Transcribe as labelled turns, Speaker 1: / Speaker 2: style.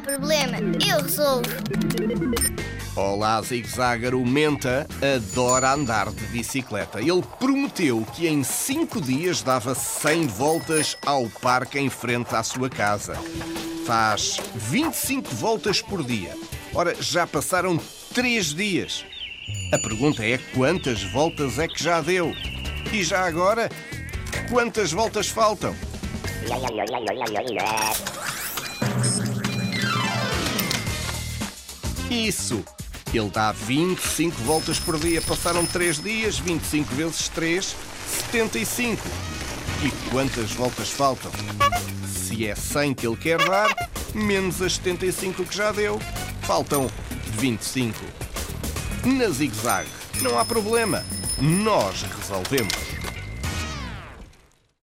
Speaker 1: problema, eu resolvo.
Speaker 2: Olá, Zig Zagger. O Menta adora andar de bicicleta. Ele prometeu que em 5 dias dava 100 voltas ao parque em frente à sua casa. Faz 25 voltas por dia. Ora, já passaram 3 dias. A pergunta é quantas voltas é que já deu? E já agora, quantas voltas faltam? Isso! Ele dá 25 voltas por dia. Passaram 3 dias, 25 vezes 3, 75. E quantas voltas faltam? Se é 100 que ele quer dar, menos as 75 que já deu, faltam 25. Na Zig Zag, não há problema. Nós resolvemos.